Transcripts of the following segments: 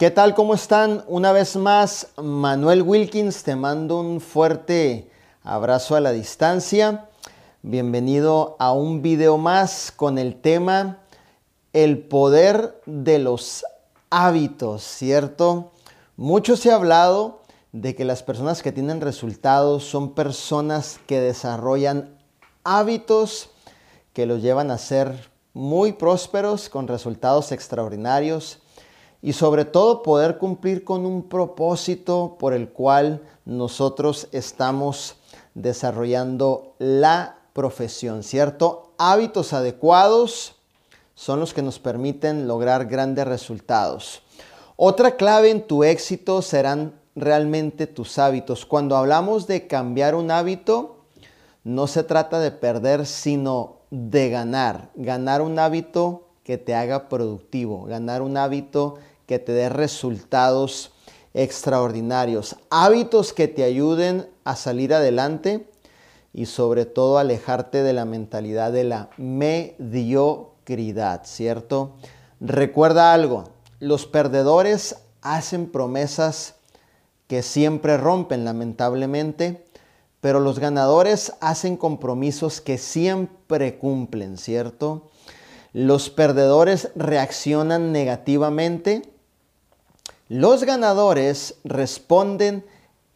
¿Qué tal? ¿Cómo están? Una vez más, Manuel Wilkins, te mando un fuerte abrazo a la distancia. Bienvenido a un video más con el tema El poder de los hábitos, ¿cierto? Mucho se ha hablado de que las personas que tienen resultados son personas que desarrollan hábitos que los llevan a ser muy prósperos con resultados extraordinarios y sobre todo poder cumplir con un propósito por el cual nosotros estamos desarrollando la profesión, ¿cierto? Hábitos adecuados son los que nos permiten lograr grandes resultados. Otra clave en tu éxito serán realmente tus hábitos. Cuando hablamos de cambiar un hábito, no se trata de perder, sino de ganar. Ganar un hábito que te haga productivo, ganar un hábito que te dé resultados extraordinarios, hábitos que te ayuden a salir adelante y sobre todo alejarte de la mentalidad de la mediocridad, ¿cierto? Recuerda algo, los perdedores hacen promesas que siempre rompen lamentablemente, pero los ganadores hacen compromisos que siempre cumplen, ¿cierto? Los perdedores reaccionan negativamente los ganadores responden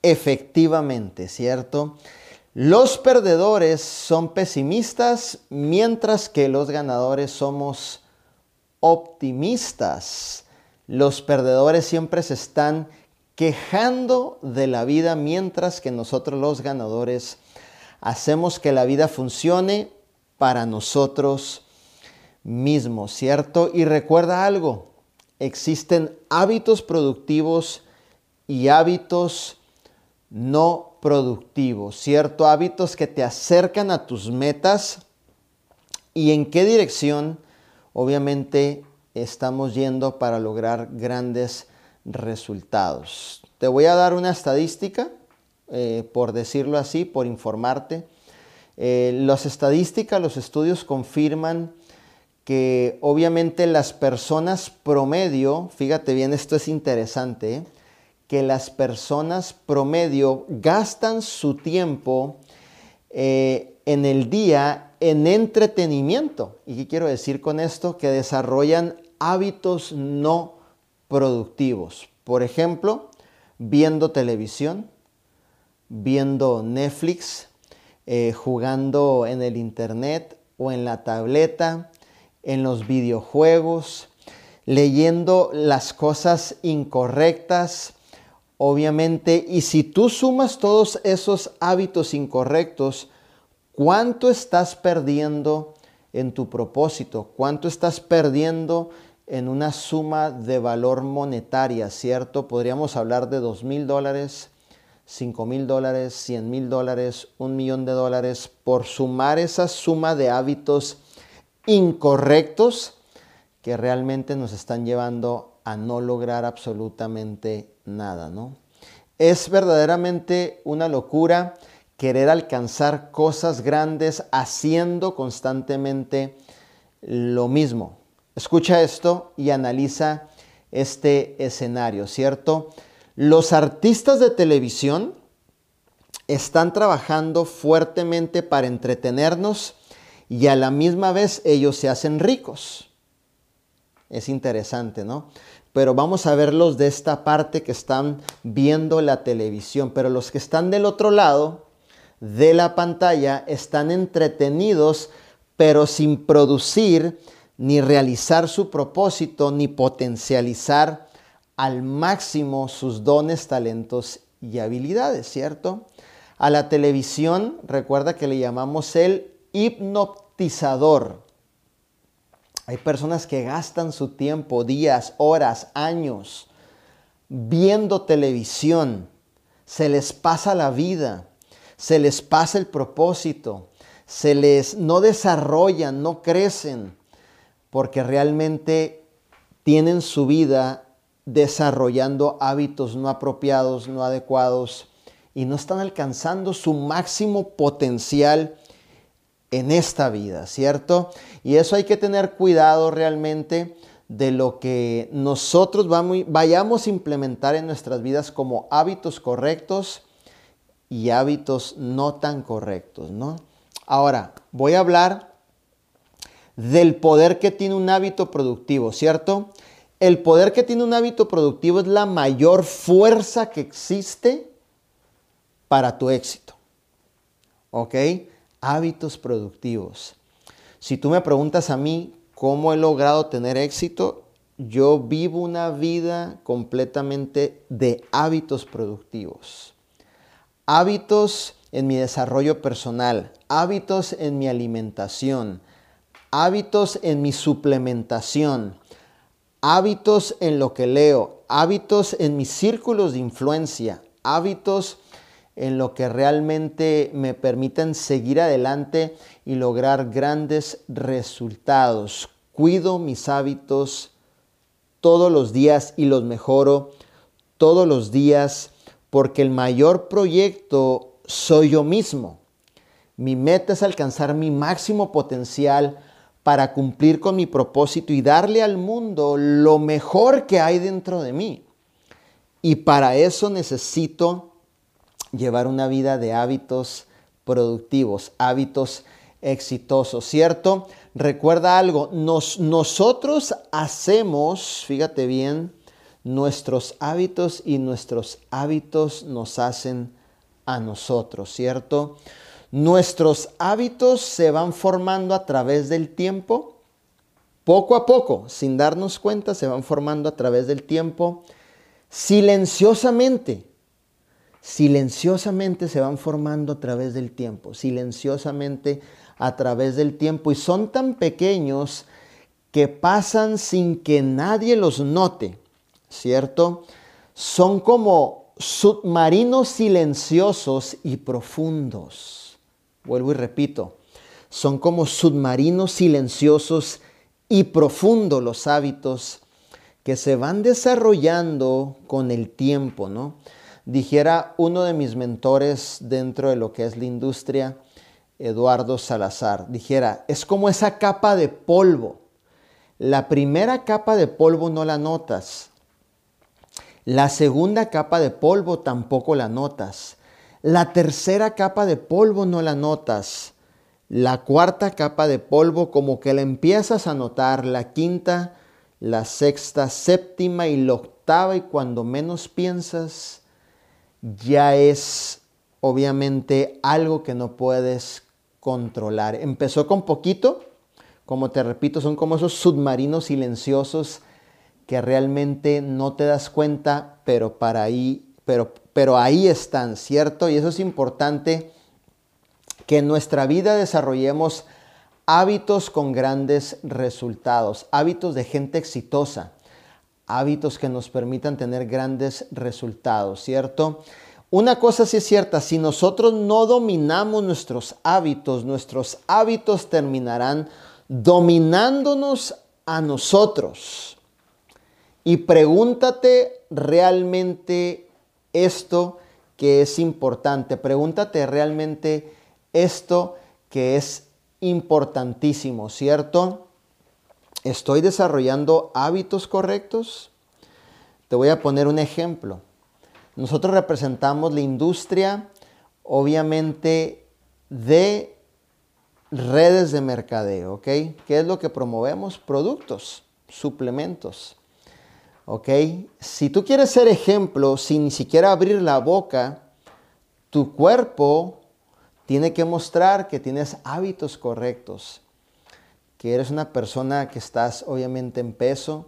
efectivamente, ¿cierto? Los perdedores son pesimistas, mientras que los ganadores somos optimistas. Los perdedores siempre se están quejando de la vida, mientras que nosotros los ganadores hacemos que la vida funcione para nosotros mismos, ¿cierto? Y recuerda algo, existen hábitos productivos y hábitos no productivos, ¿cierto? Hábitos que te acercan a tus metas y en qué dirección obviamente estamos yendo para lograr grandes resultados. Te voy a dar una estadística, eh, por decirlo así, por informarte. Eh, las estadísticas, los estudios confirman que obviamente las personas promedio, fíjate bien, esto es interesante, que las personas promedio gastan su tiempo eh, en el día en entretenimiento. ¿Y qué quiero decir con esto? Que desarrollan hábitos no productivos. Por ejemplo, viendo televisión, viendo Netflix, eh, jugando en el internet o en la tableta, en los videojuegos, leyendo las cosas incorrectas, obviamente, y si tú sumas todos esos hábitos incorrectos, ¿cuánto estás perdiendo en tu propósito? ¿Cuánto estás perdiendo en una suma de valor monetaria, cierto? Podríamos hablar de dos mil dólares, cinco mil dólares, cien mil dólares, un millón de dólares, por sumar esa suma de hábitos incorrectos que realmente nos están llevando a no lograr absolutamente nada, ¿no? Es verdaderamente una locura querer alcanzar cosas grandes haciendo constantemente lo mismo. Escucha esto y analiza este escenario, ¿cierto? Los artistas de televisión están trabajando fuertemente para entretenernos y a la misma vez ellos se hacen ricos. Es interesante, ¿no? Pero vamos a verlos de esta parte que están viendo la televisión, pero los que están del otro lado de la pantalla están entretenidos, pero sin producir ni realizar su propósito, ni potencializar al máximo sus dones, talentos y habilidades, ¿cierto? A la televisión, recuerda que le llamamos el Hay personas que gastan su tiempo, días, horas, años, viendo televisión. Se les pasa la vida, se les pasa el propósito, se les no desarrollan, no crecen, porque realmente tienen su vida desarrollando hábitos no apropiados, no adecuados, y no están alcanzando su máximo potencial en esta vida, ¿cierto? Y eso hay que tener cuidado realmente de lo que nosotros vayamos a implementar en nuestras vidas como hábitos correctos y hábitos no tan correctos, ¿no? Ahora, voy a hablar del poder que tiene un hábito productivo, ¿cierto? El poder que tiene un hábito productivo es la mayor fuerza que existe para tu éxito. ¿Ok? Hábitos productivos. Si tú me preguntas a mí cómo he logrado tener éxito, yo vivo una vida completamente de hábitos productivos. Hábitos en mi desarrollo personal, hábitos en mi alimentación, hábitos en mi suplementación, hábitos en lo que leo, hábitos en mis círculos de influencia, hábitos en lo que realmente me permiten seguir adelante y lograr grandes resultados. Cuido mis hábitos todos los días y los mejoro todos los días porque el mayor proyecto soy yo mismo. Mi meta es alcanzar mi máximo potencial para cumplir con mi propósito y darle al mundo lo mejor que hay dentro de mí. Y para eso necesito llevar una vida de hábitos productivos, hábitos exitosos, ¿cierto? Recuerda algo, nosotros hacemos, fíjate bien, nuestros hábitos y nuestros hábitos nos hacen a nosotros, ¿cierto? Nuestros hábitos se van formando a través del tiempo, poco a poco, sin darnos cuenta, se van formando a través del tiempo, silenciosamente, silenciosamente se van formando a través del tiempo, silenciosamente a través del tiempo y son tan pequeños que pasan sin que nadie los note, ¿cierto? Son como submarinos silenciosos y profundos Vuelvo y repito, son como submarinos silenciosos y profundos los hábitos que se van desarrollando con el tiempo, ¿no? Dijera uno de mis mentores dentro de lo que es la industria, Eduardo Salazar, dijera, es como esa capa de polvo. La primera capa de polvo no la notas. La segunda capa de polvo tampoco la notas. La tercera capa de polvo no la notas. La cuarta capa de polvo como que la empiezas a notar. La quinta, la sexta, séptima y la octava y cuando menos piensas ya es obviamente algo que no puedes controlar. Empezó con poquito, como te repito, son como esos submarinos silenciosos que realmente no te das cuenta, pero para ahí, pero pero ahí están, ¿cierto? Y eso es importante que en nuestra vida desarrollemos hábitos con grandes resultados, hábitos de gente exitosa, hábitos que nos permitan tener grandes resultados, ¿cierto? Una cosa sí es cierta, si nosotros no dominamos nuestros hábitos, nuestros hábitos terminarán dominándonos a nosotros. Y pregúntate realmente esto que es importante. Pregúntate realmente esto que es importantísimo, ¿cierto? ¿Estoy desarrollando hábitos correctos? Te voy a poner un ejemplo. Nosotros representamos la industria, obviamente, de redes de mercadeo, ¿ok? ¿Qué es lo que promovemos? Productos, suplementos. ¿Ok? Si tú quieres ser ejemplo sin ni siquiera abrir la boca, tu cuerpo tiene que mostrar que tienes hábitos correctos, que eres una persona que estás obviamente en peso,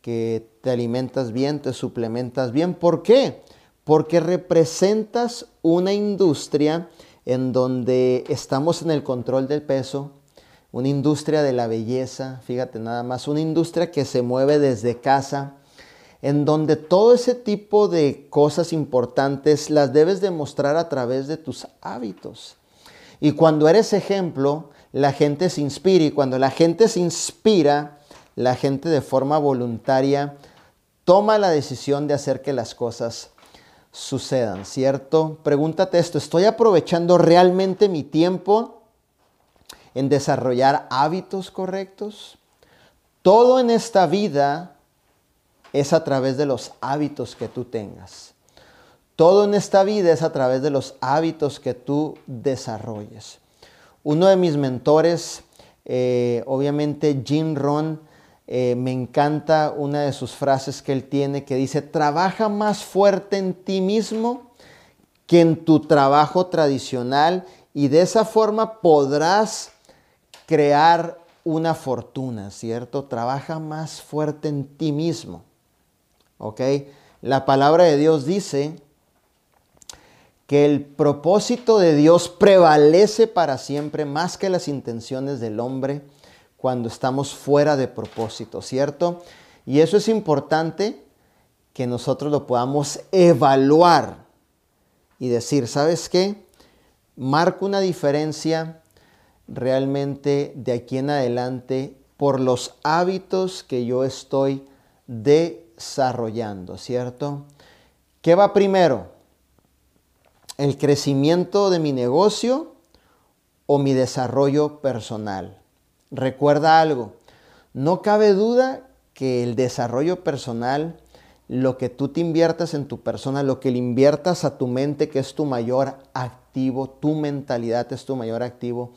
que te alimentas bien, te suplementas bien. ¿Por qué? Porque representas una industria en donde estamos en el control del peso, una industria de la belleza, fíjate nada más, una industria que se mueve desde casa, en donde todo ese tipo de cosas importantes las debes demostrar a través de tus hábitos. Y cuando eres ejemplo, la gente se inspira y cuando la gente se inspira, la gente de forma voluntaria toma la decisión de hacer que las cosas sucedan, ¿cierto? Pregúntate esto, ¿estoy aprovechando realmente mi tiempo en desarrollar hábitos correctos? Todo en esta vida es a través de los hábitos que tú tengas. Todo en esta vida es a través de los hábitos que tú desarrolles. Uno de mis mentores, eh, obviamente Jim Ron, eh, me encanta una de sus frases que él tiene que dice, trabaja más fuerte en ti mismo que en tu trabajo tradicional y de esa forma podrás crear una fortuna, ¿cierto? Trabaja más fuerte en ti mismo. ¿Ok? La palabra de Dios dice que el propósito de Dios prevalece para siempre más que las intenciones del hombre cuando estamos fuera de propósito, ¿cierto? Y eso es importante que nosotros lo podamos evaluar y decir, ¿sabes qué? Marco una diferencia realmente de aquí en adelante por los hábitos que yo estoy desarrollando, ¿cierto? ¿Qué va primero? ¿El crecimiento de mi negocio o mi desarrollo personal? Recuerda algo, no cabe duda que el desarrollo personal lo que tú te inviertas en tu persona, lo que le inviertas a tu mente, que es tu mayor activo, tu mentalidad es tu mayor activo.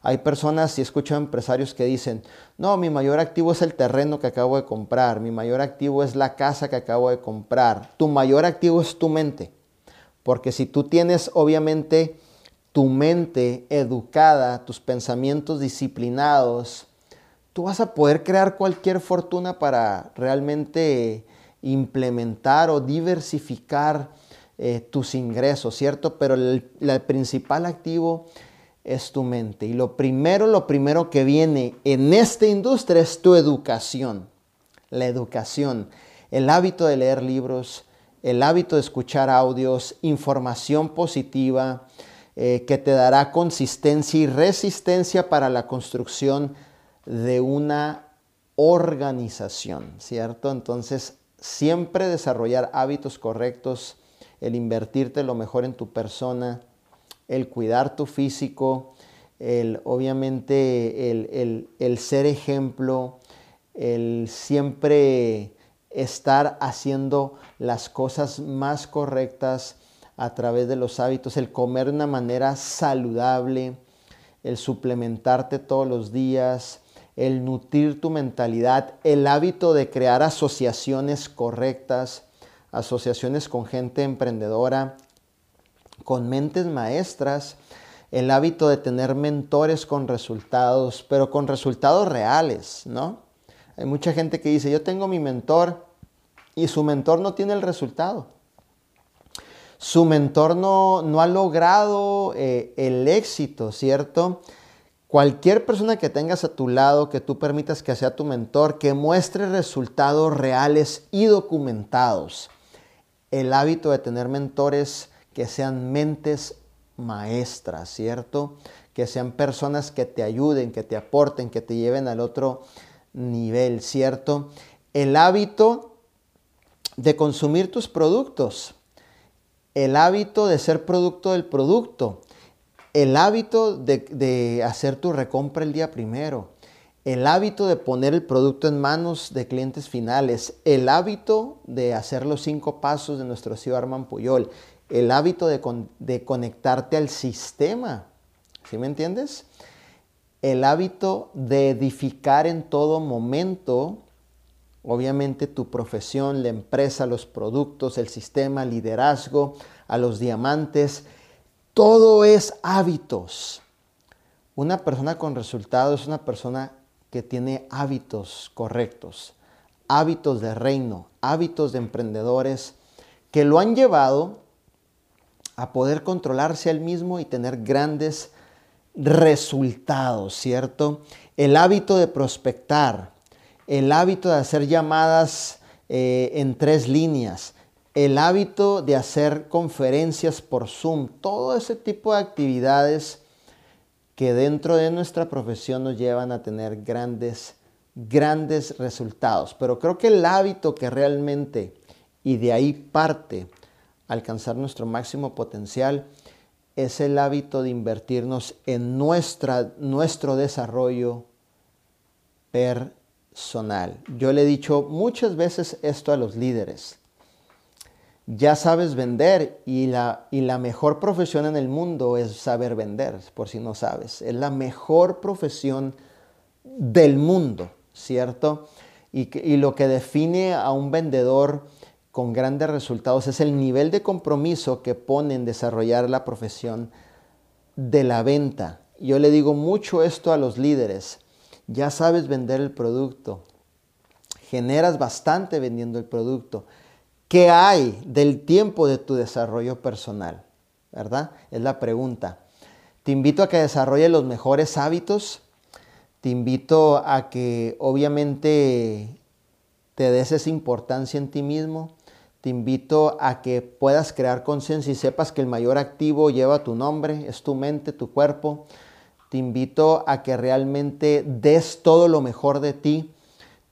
Hay personas, y escucho empresarios que dicen, no, mi mayor activo es el terreno que acabo de comprar, mi mayor activo es la casa que acabo de comprar. Tu mayor activo es tu mente. Porque si tú tienes obviamente tu mente educada, tus pensamientos disciplinados, tú vas a poder crear cualquier fortuna para realmente implementar o diversificar eh, tus ingresos, ¿cierto? Pero el, principal activo es tu mente. Y lo primero, lo primero que viene en esta industria es tu educación. La educación, el hábito de leer libros, el hábito de escuchar audios, información positiva eh, que te dará consistencia y resistencia para la construcción de una organización, ¿cierto? Entonces, siempre desarrollar hábitos correctos, el invertirte lo mejor en tu persona, el cuidar tu físico, el, obviamente el, el ser ejemplo, el siempre estar haciendo las cosas más correctas a través de los hábitos, el comer de una manera saludable, el suplementarte todos los días, el nutrir tu mentalidad, el hábito de crear asociaciones correctas, asociaciones con gente emprendedora, con mentes maestras, el hábito de tener mentores con resultados, pero con resultados reales, ¿no? Hay mucha gente que dice, yo tengo mi mentor y su mentor no tiene el resultado. Su mentor no, no ha logrado eh, el éxito, ¿cierto? Cualquier persona que tengas a tu lado, que tú permitas que sea tu mentor, que muestre resultados reales y documentados. El hábito de tener mentores que sean mentes maestras, ¿cierto? Que sean personas que te ayuden, que te aporten, que te lleven al otro nivel, ¿cierto? El hábito de consumir tus productos. El hábito de ser producto del producto el hábito de, hacer tu recompra el día primero, el hábito de poner el producto en manos de clientes finales, el hábito de hacer los cinco pasos de nuestro CEO Arman Puyol, el hábito de, de conectarte al sistema, ¿sí me entiendes? El hábito de edificar en todo momento, obviamente tu profesión, la empresa, los productos, el sistema, liderazgo, a los diamantes, todo es hábitos. Una persona con resultados es una persona que tiene hábitos correctos, hábitos de reino, hábitos de emprendedores que lo han llevado a poder controlarse al mismo y tener grandes resultados, ¿cierto? El hábito de prospectar, el hábito de hacer llamadas eh, en tres líneas, el hábito de hacer conferencias por Zoom, todo ese tipo de actividades que dentro de nuestra profesión nos llevan a tener grandes, grandes resultados. Pero creo que el hábito que realmente, y de ahí parte alcanzar nuestro máximo potencial, es el hábito de invertirnos en nuestra, nuestro desarrollo personal. Yo le he dicho muchas veces esto a los líderes. Ya sabes vender y la, y la mejor profesión en el mundo es saber vender, por si no sabes. Es la mejor profesión del mundo, ¿cierto? Y, y lo que define a un vendedor con grandes resultados es el nivel de compromiso que pone en desarrollar la profesión de la venta. Yo le digo mucho esto a los líderes. Ya sabes vender el producto. Generas bastante vendiendo el producto. ¿Qué hay del tiempo de tu desarrollo personal? ¿Verdad? Es la pregunta. Te invito a que desarrolles los mejores hábitos. Te invito a que obviamente te des esa importancia en ti mismo. Te invito a que puedas crear conciencia y sepas que el mayor activo lleva tu nombre, es tu mente, tu cuerpo. Te invito a que realmente des todo lo mejor de ti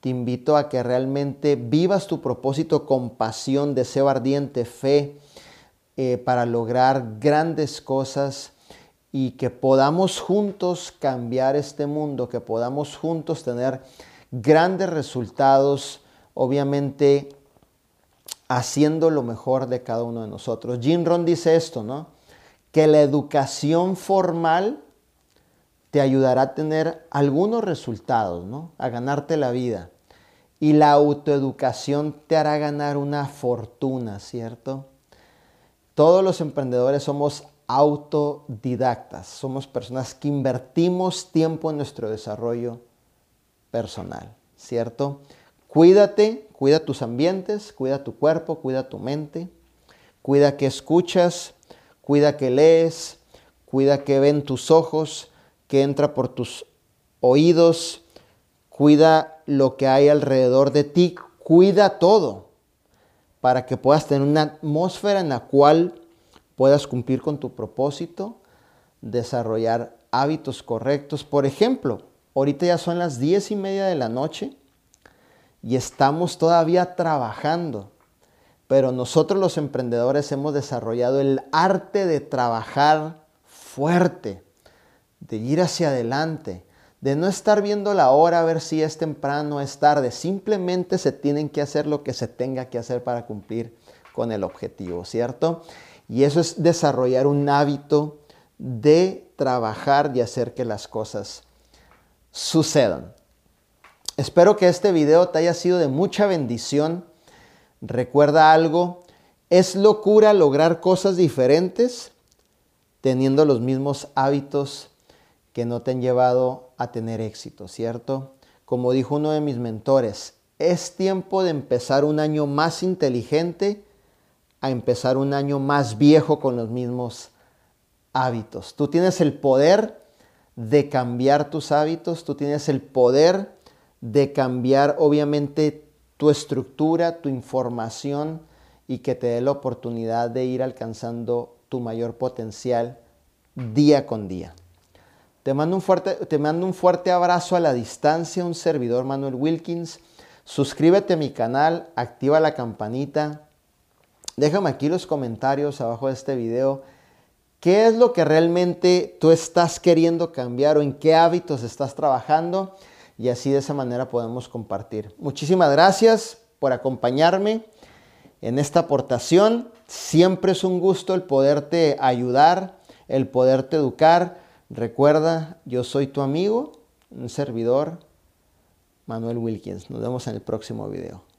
te invito a que realmente vivas tu propósito con pasión, deseo ardiente, fe, eh, para lograr grandes cosas y que podamos juntos cambiar este mundo, que podamos juntos tener grandes resultados, obviamente haciendo lo mejor de cada uno de nosotros. Jim Ron dice esto, ¿no? Que la educación formal te ayudará a tener algunos resultados, ¿no? A ganarte la vida. Y la autoeducación te hará ganar una fortuna, ¿cierto? Todos los emprendedores somos autodidactas, somos personas que invertimos tiempo en nuestro desarrollo personal, ¿cierto? Cuídate, cuida tus ambientes, cuida tu cuerpo, cuida tu mente, cuida que escuchas, cuida que lees, cuida que ven tus ojos, que entra por tus oídos, cuida lo que hay alrededor de ti, cuida todo para que puedas tener una atmósfera en la cual puedas cumplir con tu propósito, desarrollar hábitos correctos. Por ejemplo, ahorita ya son las diez y media de la noche y estamos todavía trabajando, pero nosotros los emprendedores hemos desarrollado el arte de trabajar fuerte de ir hacia adelante, de no estar viendo la hora a ver si es temprano o es tarde. Simplemente se tienen que hacer lo que se tenga que hacer para cumplir con el objetivo, ¿cierto? Y eso es desarrollar un hábito de trabajar y hacer que las cosas sucedan. Espero que este video te haya sido de mucha bendición. Recuerda algo, es locura lograr cosas diferentes teniendo los mismos hábitos que no te han llevado a tener éxito, ¿cierto? Como dijo uno de mis mentores, es tiempo de empezar un año más inteligente a empezar un año más viejo con los mismos hábitos. Tú tienes el poder de cambiar tus hábitos, tú tienes el poder de cambiar obviamente tu estructura, tu información y que te dé la oportunidad de ir alcanzando tu mayor potencial día con día. Te mando, un fuerte, te mando un fuerte abrazo a la distancia, un servidor Manuel Wilkins. Suscríbete a mi canal, activa la campanita. Déjame aquí los comentarios abajo de este video. ¿Qué es lo que realmente tú estás queriendo cambiar o en qué hábitos estás trabajando? Y así de esa manera podemos compartir. Muchísimas gracias por acompañarme en esta aportación. Siempre es un gusto el poderte ayudar, el poderte educar. Recuerda, yo soy tu amigo, un servidor, Manuel Wilkins. Nos vemos en el próximo video.